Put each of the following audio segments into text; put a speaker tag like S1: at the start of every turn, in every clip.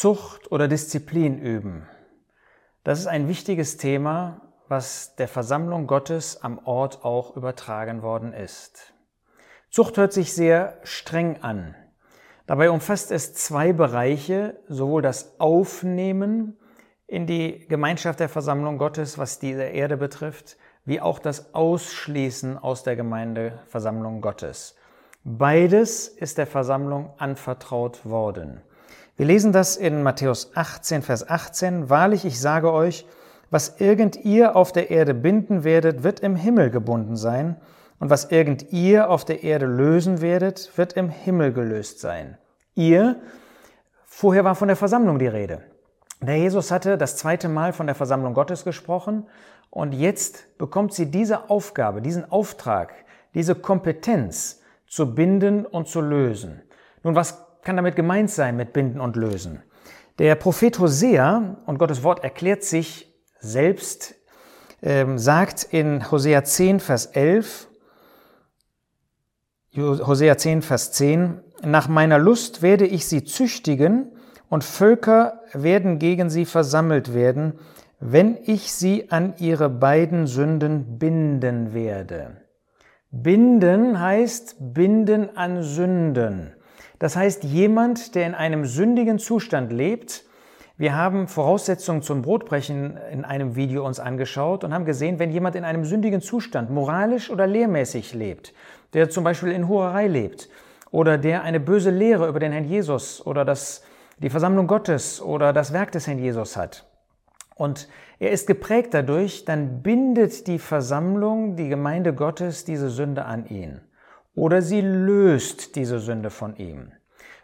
S1: Zucht oder Disziplin üben. Das ist ein wichtiges Thema, was der Versammlung Gottes am Ort auch übertragen worden ist. Zucht hört sich sehr streng an. Dabei umfasst es zwei Bereiche, sowohl das Aufnehmen in die Gemeinschaft der Versammlung Gottes, was diese Erde betrifft, wie auch das Ausschließen aus der Gemeindeversammlung Gottes. Beides ist der Versammlung anvertraut worden. Wir lesen das in Matthäus 18, Vers 18. Wahrlich, ich sage euch, was irgend ihr auf der Erde binden werdet, wird im Himmel gebunden sein, und was irgend ihr auf der Erde lösen werdet, wird im Himmel gelöst sein. Ihr, vorher war von der Versammlung die Rede. Der Jesus hatte das zweite Mal von der Versammlung Gottes gesprochen und jetzt bekommt sie diese Aufgabe, diesen Auftrag, diese Kompetenz zu binden und zu lösen. Nun, was kann damit gemeint sein mit Binden und Lösen? Der Prophet Hosea, und Gottes Wort erklärt sich selbst, ähm, sagt in Hosea 10, Vers 11, Hosea 10, Vers 10, nach meiner Lust werde ich sie züchtigen und Völker werden gegen sie versammelt werden, wenn ich sie an ihre beiden Sünden binden werde. Binden heißt binden an Sünden. Das heißt, jemand, der in einem sündigen Zustand lebt, wir haben Voraussetzungen zum Brotbrechen in einem Video uns angeschaut und haben gesehen, wenn jemand in einem sündigen Zustand moralisch oder lehrmäßig lebt, der zum Beispiel in Hurerei lebt oder der eine böse Lehre über den Herrn Jesus oder das, die Versammlung Gottes oder das Werk des Herrn Jesus hat und er ist geprägt dadurch, dann bindet die Versammlung, die Gemeinde Gottes diese Sünde an ihn oder sie löst diese Sünde von ihm.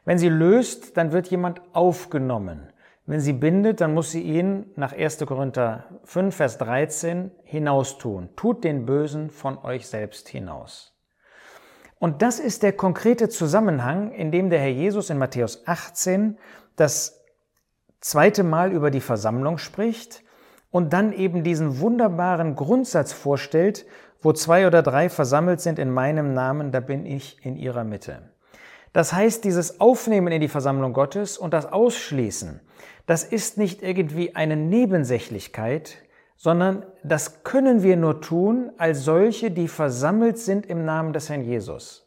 S1: Wenn sie löst, dann wird jemand aufgenommen. Wenn sie bindet, dann muss sie ihn nach 1. Korinther 5, Vers 13 hinaustun. Tut den Bösen von euch selbst hinaus. Und das ist der konkrete Zusammenhang, in dem der Herr Jesus in Matthäus 18 das zweite Mal über die Versammlung spricht und dann eben diesen wunderbaren Grundsatz vorstellt, wo zwei oder drei versammelt sind in meinem Namen, da bin ich in ihrer Mitte. Das heißt, dieses Aufnehmen in die Versammlung Gottes und das Ausschließen, das ist nicht irgendwie eine Nebensächlichkeit, sondern das können wir nur tun als solche, die versammelt sind im Namen des Herrn Jesus.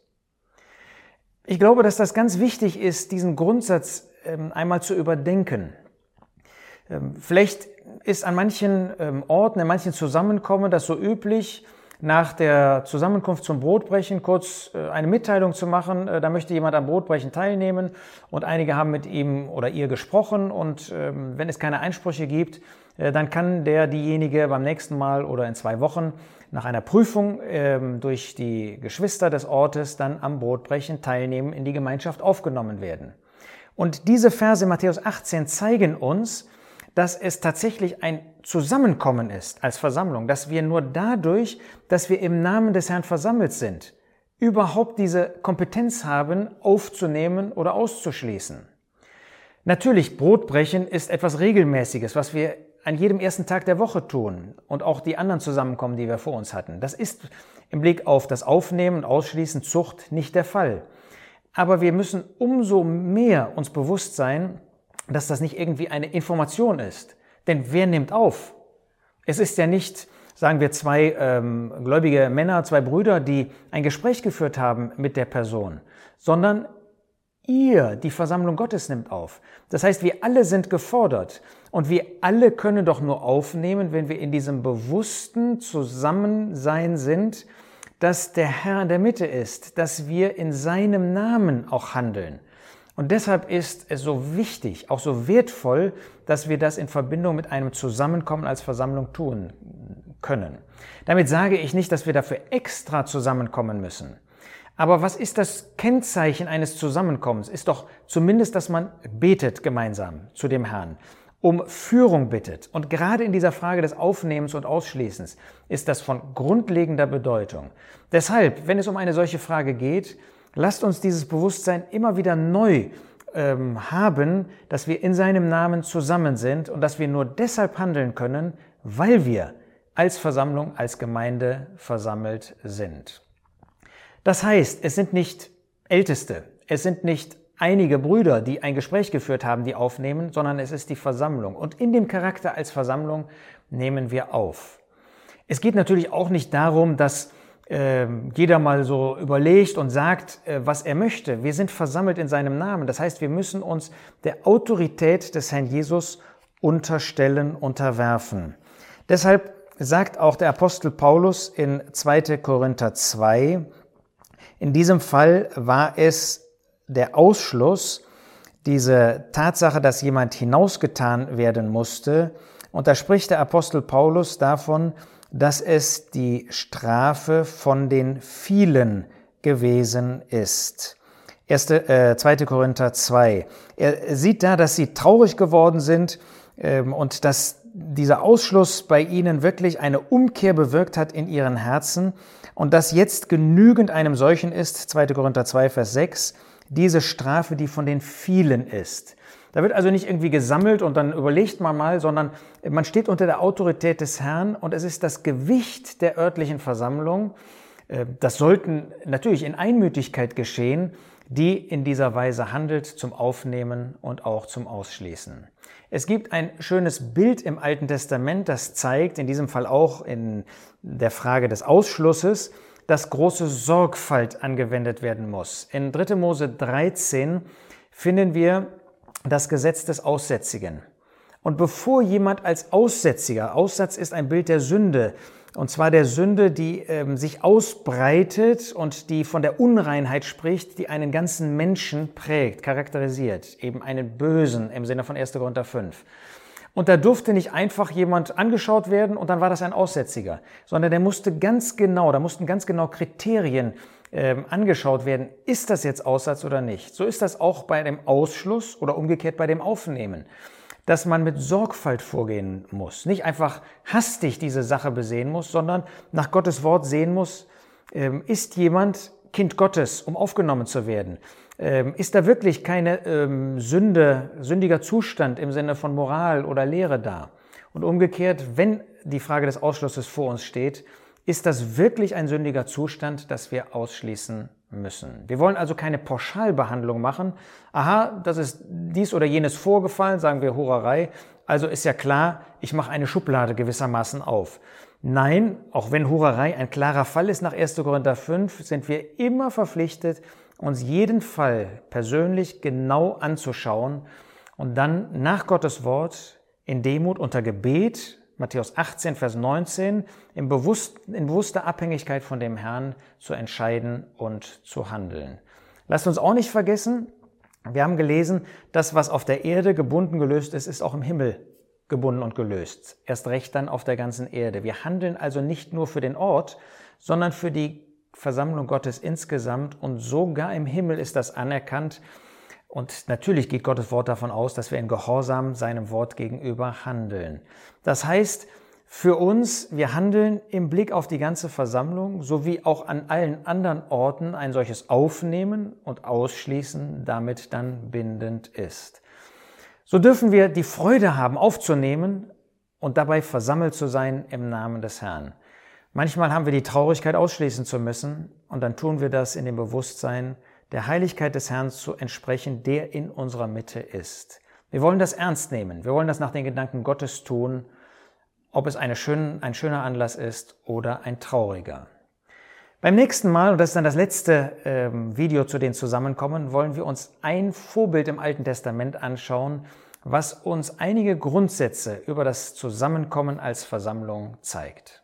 S1: Ich glaube, dass das ganz wichtig ist, diesen Grundsatz ähm, einmal zu überdenken. Ähm, vielleicht ist an manchen ähm, Orten, in manchen Zusammenkommen das so üblich, nach der Zusammenkunft zum Brotbrechen kurz äh, eine Mitteilung zu machen. Äh, da möchte jemand am Brotbrechen teilnehmen und einige haben mit ihm oder ihr gesprochen und ähm, wenn es keine Einsprüche gibt, äh, dann kann der diejenige beim nächsten Mal oder in zwei Wochen nach einer Prüfung ähm, durch die Geschwister des Ortes dann am Brotbrechen teilnehmen, in die Gemeinschaft aufgenommen werden. Und diese Verse Matthäus 18 zeigen uns, dass es tatsächlich ein Zusammenkommen ist als Versammlung, dass wir nur dadurch, dass wir im Namen des Herrn versammelt sind, überhaupt diese Kompetenz haben, aufzunehmen oder auszuschließen. Natürlich, Brotbrechen ist etwas Regelmäßiges, was wir an jedem ersten Tag der Woche tun und auch die anderen Zusammenkommen, die wir vor uns hatten. Das ist im Blick auf das Aufnehmen und Ausschließen Zucht nicht der Fall. Aber wir müssen umso mehr uns bewusst sein, dass das nicht irgendwie eine Information ist. Denn wer nimmt auf? Es ist ja nicht, sagen wir, zwei ähm, gläubige Männer, zwei Brüder, die ein Gespräch geführt haben mit der Person, sondern ihr, die Versammlung Gottes, nimmt auf. Das heißt, wir alle sind gefordert und wir alle können doch nur aufnehmen, wenn wir in diesem bewussten Zusammensein sind, dass der Herr in der Mitte ist, dass wir in seinem Namen auch handeln. Und deshalb ist es so wichtig, auch so wertvoll, dass wir das in Verbindung mit einem Zusammenkommen als Versammlung tun können. Damit sage ich nicht, dass wir dafür extra zusammenkommen müssen. Aber was ist das Kennzeichen eines Zusammenkommens? Ist doch zumindest, dass man betet gemeinsam zu dem Herrn, um Führung bittet. Und gerade in dieser Frage des Aufnehmens und Ausschließens ist das von grundlegender Bedeutung. Deshalb, wenn es um eine solche Frage geht, Lasst uns dieses Bewusstsein immer wieder neu ähm, haben, dass wir in seinem Namen zusammen sind und dass wir nur deshalb handeln können, weil wir als Versammlung, als Gemeinde versammelt sind. Das heißt, es sind nicht Älteste, es sind nicht einige Brüder, die ein Gespräch geführt haben, die aufnehmen, sondern es ist die Versammlung. Und in dem Charakter als Versammlung nehmen wir auf. Es geht natürlich auch nicht darum, dass jeder mal so überlegt und sagt, äh, was er möchte. Wir sind versammelt in seinem Namen. Das heißt, wir müssen uns der Autorität des Herrn Jesus unterstellen, unterwerfen. Deshalb sagt auch der Apostel Paulus in 2. Korinther 2, in diesem Fall war es der Ausschluss, diese Tatsache, dass jemand hinausgetan werden musste. Und da spricht der Apostel Paulus davon, dass es die Strafe von den vielen gewesen ist. 1., äh, 2. Korinther 2. Er sieht da, dass sie traurig geworden sind ähm, und dass dieser Ausschluss bei ihnen wirklich eine Umkehr bewirkt hat in ihren Herzen und dass jetzt genügend einem solchen ist, 2. Korinther 2, Vers 6, diese Strafe, die von den vielen ist. Da wird also nicht irgendwie gesammelt und dann überlegt man mal, sondern man steht unter der Autorität des Herrn und es ist das Gewicht der örtlichen Versammlung. Äh, das sollten natürlich in Einmütigkeit geschehen, die in dieser Weise handelt zum Aufnehmen und auch zum Ausschließen. Es gibt ein schönes Bild im Alten Testament, das zeigt, in diesem Fall auch in der Frage des Ausschlusses, dass große Sorgfalt angewendet werden muss. In 3. Mose 13 finden wir das Gesetz des Aussätzigen. Und bevor jemand als Aussätziger, Aussatz ist ein Bild der Sünde, und zwar der Sünde, die ähm, sich ausbreitet und die von der Unreinheit spricht, die einen ganzen Menschen prägt, charakterisiert, eben einen Bösen im Sinne von 1. Korinther 5. Und da durfte nicht einfach jemand angeschaut werden und dann war das ein Aussätziger, sondern der musste ganz genau, da mussten ganz genau Kriterien ähm, angeschaut werden, ist das jetzt Aussatz oder nicht. So ist das auch bei dem Ausschluss oder umgekehrt bei dem Aufnehmen dass man mit Sorgfalt vorgehen muss. Nicht einfach hastig diese Sache besehen muss, sondern nach Gottes Wort sehen muss, ähm, ist jemand Kind Gottes, um aufgenommen zu werden? Ähm, ist da wirklich keine Sünde, sündiger Zustand im Sinne von Moral oder Lehre da? Und umgekehrt, wenn die Frage des Ausschlusses vor uns steht, ist das wirklich ein sündiger Zustand, das wir ausschließen müssen. Wir wollen also keine Pauschalbehandlung machen. Aha, das ist dies oder jenes vorgefallen, sagen wir Hurerei. Also ist ja klar, ich mache eine Schublade gewissermaßen auf. Nein, auch wenn Hurerei ein klarer Fall ist nach 1. Korinther 5, sind wir immer verpflichtet, uns jeden Fall persönlich genau anzuschauen und dann nach Gottes Wort in Demut unter Gebet Matthäus 18, Vers 19, in, bewusst, in bewusster Abhängigkeit von dem Herrn zu entscheiden und zu handeln. Lasst uns auch nicht vergessen, wir haben gelesen, das, was auf der Erde gebunden gelöst ist, ist auch im Himmel gebunden und gelöst. Erst recht dann auf der ganzen Erde. Wir handeln also nicht nur für den Ort, sondern für die Versammlung Gottes insgesamt und sogar im Himmel ist das anerkannt, und natürlich geht Gottes Wort davon aus, dass wir in Gehorsam seinem Wort gegenüber handeln. Das heißt, für uns, wir handeln im Blick auf die ganze Versammlung, sowie auch an allen anderen Orten ein solches Aufnehmen und Ausschließen damit dann bindend ist. So dürfen wir die Freude haben, aufzunehmen und dabei versammelt zu sein im Namen des Herrn. Manchmal haben wir die Traurigkeit ausschließen zu müssen und dann tun wir das in dem Bewusstsein, der Heiligkeit des Herrn zu entsprechen, der in unserer Mitte ist. Wir wollen das ernst nehmen. Wir wollen das nach den Gedanken Gottes tun, ob es schön, ein schöner Anlass ist oder ein trauriger. Beim nächsten Mal, und das ist dann das letzte ähm, Video zu den Zusammenkommen, wollen wir uns ein Vorbild im Alten Testament anschauen, was uns einige Grundsätze über das Zusammenkommen als Versammlung zeigt.